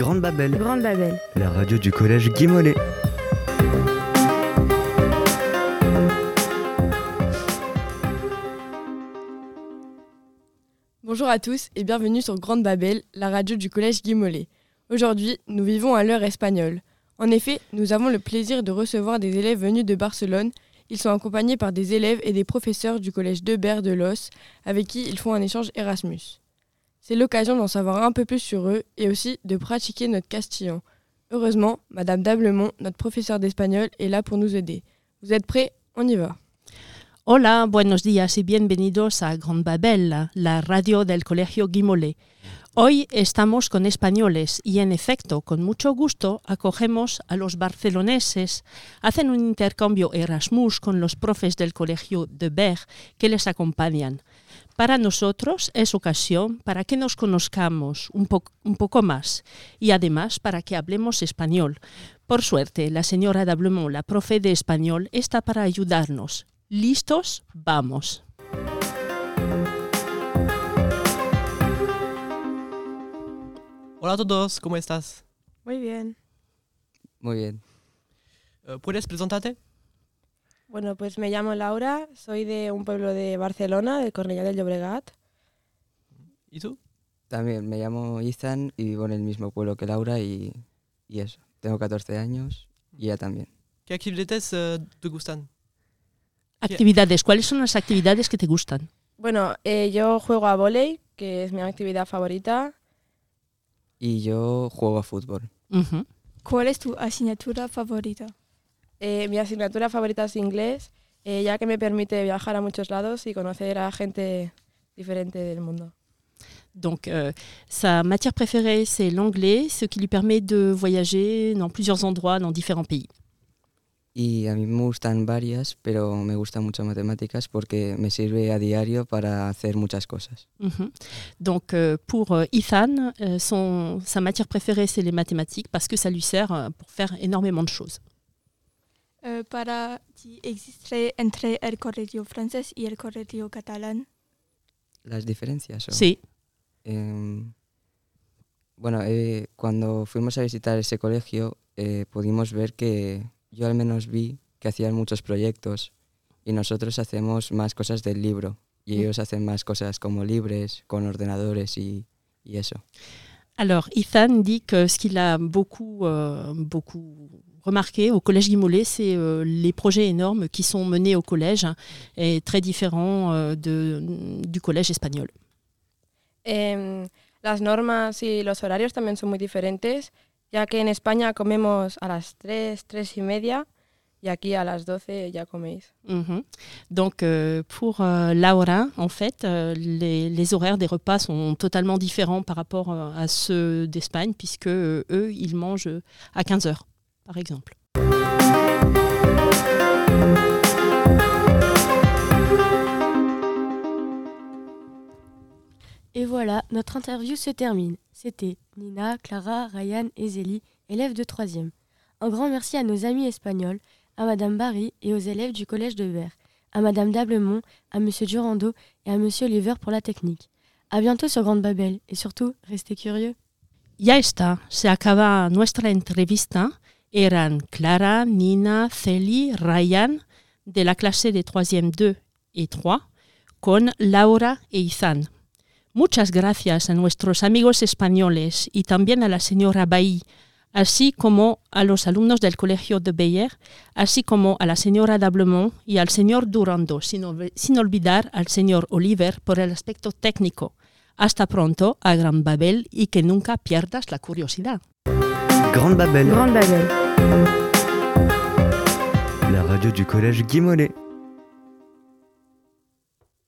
Grande Babel, Grande Babel. la radio du collège Guy Mollet. Bonjour à tous et bienvenue sur Grande Babel, la radio du collège Guy Mollet. Aujourd'hui, nous vivons à l'heure espagnole. En effet, nous avons le plaisir de recevoir des élèves venus de Barcelone. Ils sont accompagnés par des élèves et des professeurs du collège Debert de Los, avec qui ils font un échange Erasmus. C'est l'occasion d'en savoir un peu plus sur eux et aussi de pratiquer notre castillan. Heureusement, Madame Dablemont, notre professeure d'espagnol, est là pour nous aider. Vous êtes prêts? On y va. Hola, buenos días y bienvenidos a Grand Babel, la radio del Colegio Guimolé. Hoy estamos con españoles y, en efecto, con mucho gusto acogemos a los barceloneses. Hacen un intercambio Erasmus con los profes del Colegio de Berg que les acompañan. Para nosotros es ocasión para que nos conozcamos un, po- un poco más y además para que hablemos español. Por suerte, la señora Dablemont, la profe de español, está para ayudarnos. ¿Listos? Vamos. Hola a todos, ¿cómo estás? Muy bien. Muy bien. Eh, ¿Puedes presentarte? Bueno, pues me llamo Laura, soy de un pueblo de Barcelona, de Cornellà del Llobregat. ¿Y tú? También me llamo Ethan y vivo en el mismo pueblo que Laura y, y eso. Tengo 14 años y ella también. ¿Qué actividades eh, te gustan? Actividades. ¿Cuáles son las actividades que te gustan? Bueno, eh, yo juego a volei, que es mi actividad favorita. Y yo juego a fútbol. ¿Cuál es tu asignatura favorita? Eh, mi asignatura favorita es inglés, eh, ya que me permite viajar a muchos lados y conocer a gente diferente del mundo. Donc, euh, sa matière préférée, c'est l'anglais, ce qui lui permet de voyager dans plusieurs endroits, dans différents pays. Y a mí me gustan varias, pero me gusta mucho matemáticas porque me sirve a diario para hacer muchas cosas. Mhm. Donc, euh, pour euh, Ethan, euh, son, sa matière préférée, c'est les mathématiques parce que ça lui sert pour faire énormément de choses. Eh, para ti existe entre el colegio francés y el colegio catalán. ¿Las diferencias? o? Sí. Em, bueno, eh, cuando fuimos a visitar ese colegio eh, pudimos ver que yo al menos vi que hacían muchos proyectos y nosotros hacemos más cosas del libro y ellos hacen más cosas como libres, con ordenadores y, y eso. Alors, Ethan dit que ce qu'il a beaucoup, euh, beaucoup remarqué au Collège Guimolet, c'est euh, les projets énormes qui sont menés au collège hein, et très différents euh, de, du collège espagnol. Em, las normas y los horarios también son muy diferentes, ya que en España comemos a las 3, 3 y media y aquí a las 12 ya coméis. Mhm. Donc, euh, pour euh, Laura, en fait, euh, les, les horaires des repas sont totalement différents par rapport euh, à ceux d'Espagne, puisque euh, eux, ils mangent à 15 heures, par exemple. Et voilà, notre interview se termine. C'était Nina, Clara, Ryan et Zélie, élèves de 3e. Un grand merci à nos amis espagnols, à Madame Barry et aux élèves du collège de Berre, à Madame Dablemont, à Monsieur Durando et à Monsieur Oliver pour la technique. À bientôt sur Grande Babel et surtout, restez curieux. Ya está, se acaba nuestra entrevista. Eran Clara, Nina, Celi, Ryan, de la clase de 3e 2 y 3, con Laura e Izan. Muchas gracias a nuestros amigos españoles y también a la señora Bailly, así como a los alumnos del Colegio de Beyer, así como a la señora Dablemont y al señor Durando, sin, sin olvidar al señor Oliver por el aspecto técnico. Hasta pronto a Gran Babel y que nunca pierdas la curiosidad. Grande Babel, Babel. La radio du collège Guy Mollet.